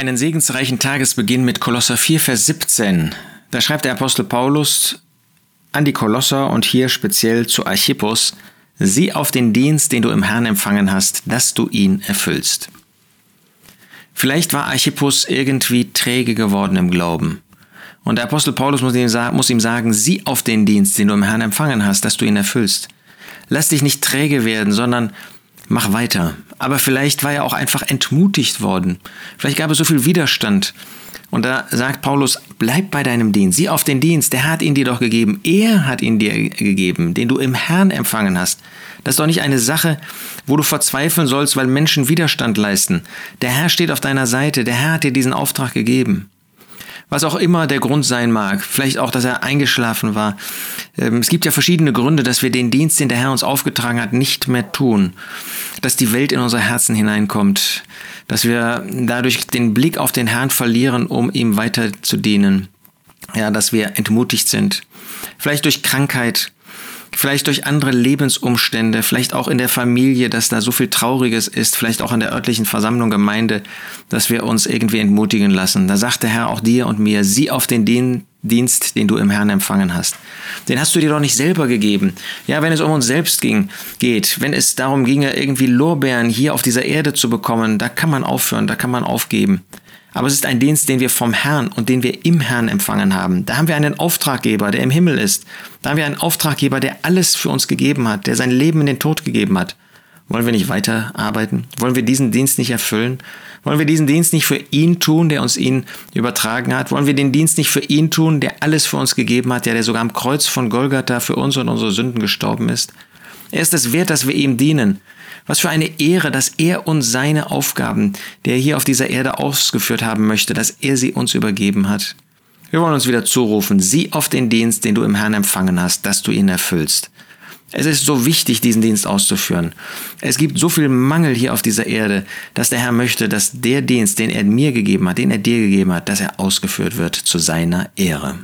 einen segensreichen Tagesbeginn mit Kolosser 4, Vers 17. Da schreibt der Apostel Paulus an die Kolosser und hier speziell zu Archippus, sieh auf den Dienst, den du im Herrn empfangen hast, dass du ihn erfüllst. Vielleicht war Archippus irgendwie träge geworden im Glauben. Und der Apostel Paulus muss ihm, muss ihm sagen, sieh auf den Dienst, den du im Herrn empfangen hast, dass du ihn erfüllst. Lass dich nicht träge werden, sondern mach weiter. Aber vielleicht war er auch einfach entmutigt worden. Vielleicht gab es so viel Widerstand. Und da sagt Paulus, bleib bei deinem Dienst, sieh auf den Dienst, der hat ihn dir doch gegeben, er hat ihn dir gegeben, den du im Herrn empfangen hast. Das ist doch nicht eine Sache, wo du verzweifeln sollst, weil Menschen Widerstand leisten. Der Herr steht auf deiner Seite, der Herr hat dir diesen Auftrag gegeben. Was auch immer der Grund sein mag, vielleicht auch, dass er eingeschlafen war. Ähm, es gibt ja verschiedene Gründe, dass wir den Dienst, den der Herr uns aufgetragen hat, nicht mehr tun. Dass die Welt in unsere Herzen hineinkommt. Dass wir dadurch den Blick auf den Herrn verlieren, um ihm weiter zu dienen. Ja, dass wir entmutigt sind. Vielleicht durch Krankheit, vielleicht durch andere Lebensumstände, vielleicht auch in der Familie, dass da so viel Trauriges ist, vielleicht auch in der örtlichen Versammlung, Gemeinde, dass wir uns irgendwie entmutigen lassen. Da sagt der Herr auch dir und mir, sieh auf den Dienst, den du im Herrn empfangen hast. Den hast du dir doch nicht selber gegeben. Ja, wenn es um uns selbst ging, geht, wenn es darum ginge, irgendwie Lorbeeren hier auf dieser Erde zu bekommen, da kann man aufhören, da kann man aufgeben. Aber es ist ein Dienst, den wir vom Herrn und den wir im Herrn empfangen haben. Da haben wir einen Auftraggeber, der im Himmel ist. Da haben wir einen Auftraggeber, der alles für uns gegeben hat, der sein Leben in den Tod gegeben hat. Wollen wir nicht weiterarbeiten? Wollen wir diesen Dienst nicht erfüllen? Wollen wir diesen Dienst nicht für ihn tun, der uns ihn übertragen hat? Wollen wir den Dienst nicht für ihn tun, der alles für uns gegeben hat, der, der sogar am Kreuz von Golgatha für uns und unsere Sünden gestorben ist? Er ist es wert, dass wir ihm dienen. Was für eine Ehre, dass er uns seine Aufgaben, die er hier auf dieser Erde ausgeführt haben möchte, dass er sie uns übergeben hat. Wir wollen uns wieder zurufen, sieh auf den Dienst, den du im Herrn empfangen hast, dass du ihn erfüllst. Es ist so wichtig, diesen Dienst auszuführen. Es gibt so viel Mangel hier auf dieser Erde, dass der Herr möchte, dass der Dienst, den er mir gegeben hat, den er dir gegeben hat, dass er ausgeführt wird zu seiner Ehre.